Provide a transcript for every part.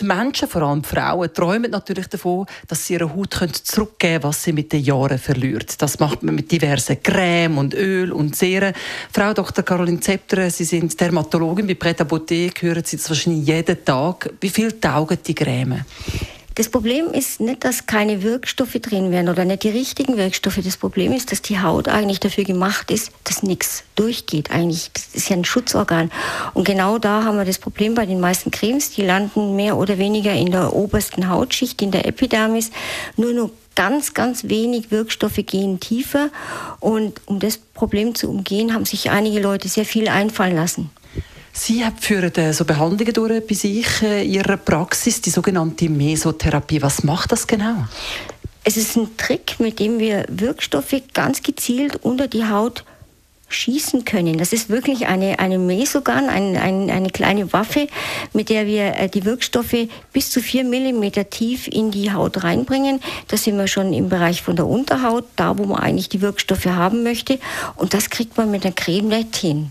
die Menschen, vor allem Frauen, träumen natürlich davon, dass sie ihre Haut zurückgeben können, was sie mit den Jahren verliert. Das macht man mit diversen Creme und Öl und Serien. Frau Dr. Caroline Zepter, Sie sind Dermatologin bei Pret Beauté, hören Sie das wahrscheinlich jeden Tag. Wie viel taugen die Creme? Das Problem ist nicht, dass keine Wirkstoffe drin wären oder nicht die richtigen Wirkstoffe. Das Problem ist, dass die Haut eigentlich dafür gemacht ist, dass nichts durchgeht. Eigentlich, das ist ja ein Schutzorgan. Und genau da haben wir das Problem bei den meisten Cremes. Die landen mehr oder weniger in der obersten Hautschicht, in der Epidermis. Nur noch ganz, ganz wenig Wirkstoffe gehen tiefer. Und um das Problem zu umgehen, haben sich einige Leute sehr viel einfallen lassen. Sie führen äh, so Behandlungen durch bei sich äh, in Ihrer Praxis, die sogenannte Mesotherapie. Was macht das genau? Es ist ein Trick, mit dem wir Wirkstoffe ganz gezielt unter die Haut schießen können. Das ist wirklich eine, eine Mesogun, ein, ein, eine kleine Waffe, mit der wir äh, die Wirkstoffe bis zu vier Millimeter tief in die Haut reinbringen. Da sind wir schon im Bereich von der Unterhaut, da wo man eigentlich die Wirkstoffe haben möchte. Und das kriegt man mit der Creme nicht hin.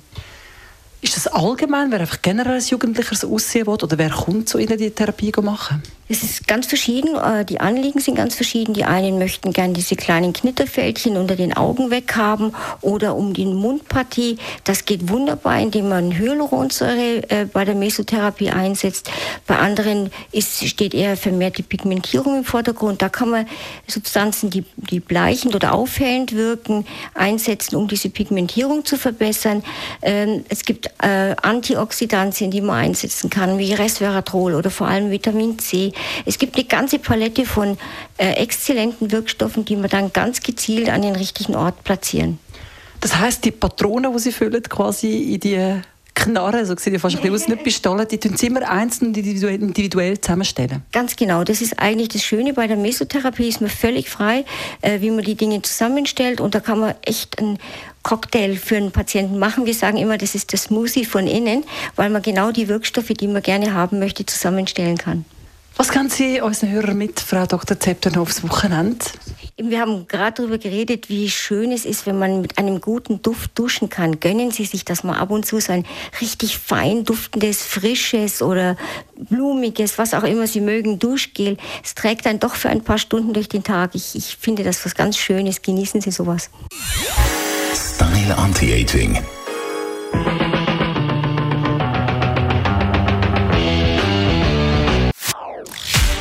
Ist das allgemein, wer einfach generell als Jugendlicher aussehen will, oder wer kommt zu Ihnen die Therapie machen? Es ist ganz verschieden. Äh, die Anliegen sind ganz verschieden. Die einen möchten gern diese kleinen Knitterfältchen unter den Augen weghaben oder um die Mundpartie. Das geht wunderbar, indem man Hyaluronsäure äh, bei der Mesotherapie einsetzt. Bei anderen ist, steht eher vermehrt die Pigmentierung im Vordergrund. Da kann man Substanzen, die, die bleichend oder aufhellend wirken, einsetzen, um diese Pigmentierung zu verbessern. Ähm, es gibt äh, Antioxidantien, die man einsetzen kann, wie Resveratrol oder vor allem Vitamin C. Es gibt eine ganze Palette von äh, exzellenten Wirkstoffen, die man dann ganz gezielt an den richtigen Ort platzieren. Das heißt, die Patronen, die Sie füllen, quasi in die Knarre, so sieht ja fast ein bisschen aus, nicht Pistolen, die tun sie immer einzeln individuell, individuell zusammenstellen. Ganz genau, das ist eigentlich das Schöne bei der Mesotherapie, ist man völlig frei, äh, wie man die Dinge zusammenstellt und da kann man echt einen Cocktail für einen Patienten machen. Wir sagen immer, das ist das Smoothie von innen, weil man genau die Wirkstoffe, die man gerne haben möchte, zusammenstellen kann. Was kann Sie unseren Hörern mit, Frau Dr. Zepter, noch aufs Wochenende? Wir haben gerade darüber geredet, wie schön es ist, wenn man mit einem guten Duft duschen kann. Gönnen Sie sich das mal ab und zu, so ein richtig fein duftendes, frisches oder blumiges, was auch immer Sie mögen, Duschgel. Es trägt dann doch für ein paar Stunden durch den Tag. Ich, ich finde das was ganz Schönes. Genießen Sie sowas. Style Anti-Aging